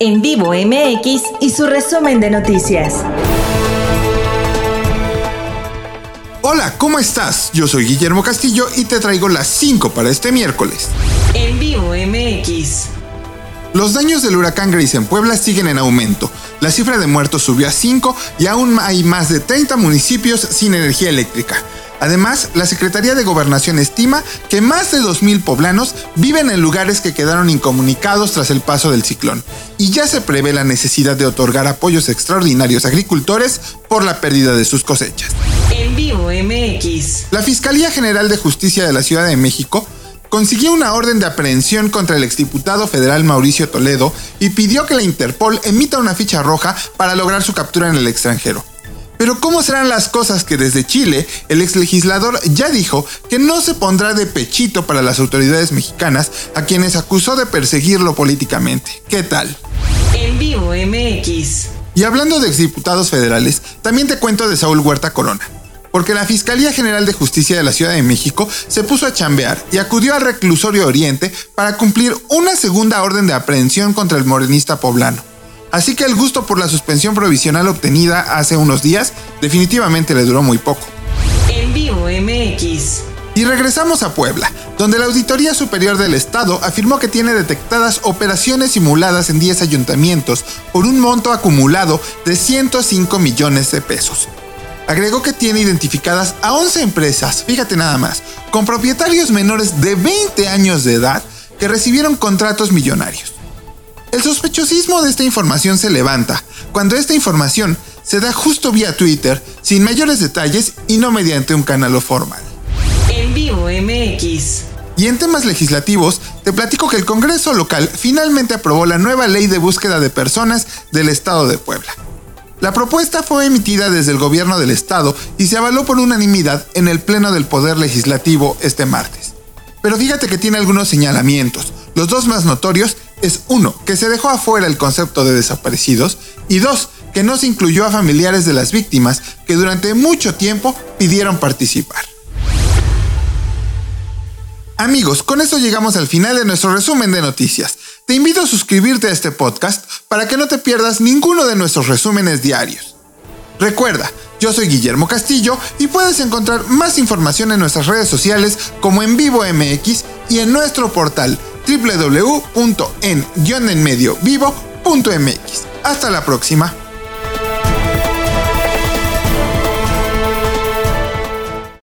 En vivo MX y su resumen de noticias. Hola, ¿cómo estás? Yo soy Guillermo Castillo y te traigo las 5 para este miércoles. En vivo MX. Los daños del huracán Grace en Puebla siguen en aumento. La cifra de muertos subió a 5 y aún hay más de 30 municipios sin energía eléctrica. Además, la Secretaría de Gobernación estima que más de 2.000 poblanos viven en lugares que quedaron incomunicados tras el paso del ciclón, y ya se prevé la necesidad de otorgar apoyos extraordinarios a agricultores por la pérdida de sus cosechas. En vivo MX. La Fiscalía General de Justicia de la Ciudad de México consiguió una orden de aprehensión contra el exdiputado federal Mauricio Toledo y pidió que la Interpol emita una ficha roja para lograr su captura en el extranjero. Pero ¿cómo serán las cosas que desde Chile el ex legislador ya dijo que no se pondrá de pechito para las autoridades mexicanas a quienes acusó de perseguirlo políticamente? ¿Qué tal? En vivo MX. Y hablando de exdiputados federales, también te cuento de Saúl Huerta Corona. Porque la Fiscalía General de Justicia de la Ciudad de México se puso a chambear y acudió al reclusorio Oriente para cumplir una segunda orden de aprehensión contra el morenista poblano. Así que el gusto por la suspensión provisional obtenida hace unos días definitivamente le duró muy poco. En vivo MX. Y regresamos a Puebla, donde la Auditoría Superior del Estado afirmó que tiene detectadas operaciones simuladas en 10 ayuntamientos por un monto acumulado de 105 millones de pesos. Agregó que tiene identificadas a 11 empresas, fíjate nada más, con propietarios menores de 20 años de edad que recibieron contratos millonarios. El sospechosismo de esta información se levanta cuando esta información se da justo vía Twitter, sin mayores detalles y no mediante un canal formal. En vivo MX. Y en temas legislativos, te platico que el Congreso local finalmente aprobó la nueva ley de búsqueda de personas del Estado de Puebla. La propuesta fue emitida desde el gobierno del Estado y se avaló por unanimidad en el Pleno del Poder Legislativo este martes. Pero fíjate que tiene algunos señalamientos. Los dos más notorios es uno, que se dejó afuera el concepto de desaparecidos y dos, que no se incluyó a familiares de las víctimas que durante mucho tiempo pidieron participar. Amigos, con esto llegamos al final de nuestro resumen de noticias. Te invito a suscribirte a este podcast para que no te pierdas ninguno de nuestros resúmenes diarios. Recuerda, yo soy Guillermo Castillo y puedes encontrar más información en nuestras redes sociales como en Vivo MX y en nuestro portal www.en-enmediovivo.mx. Hasta la próxima.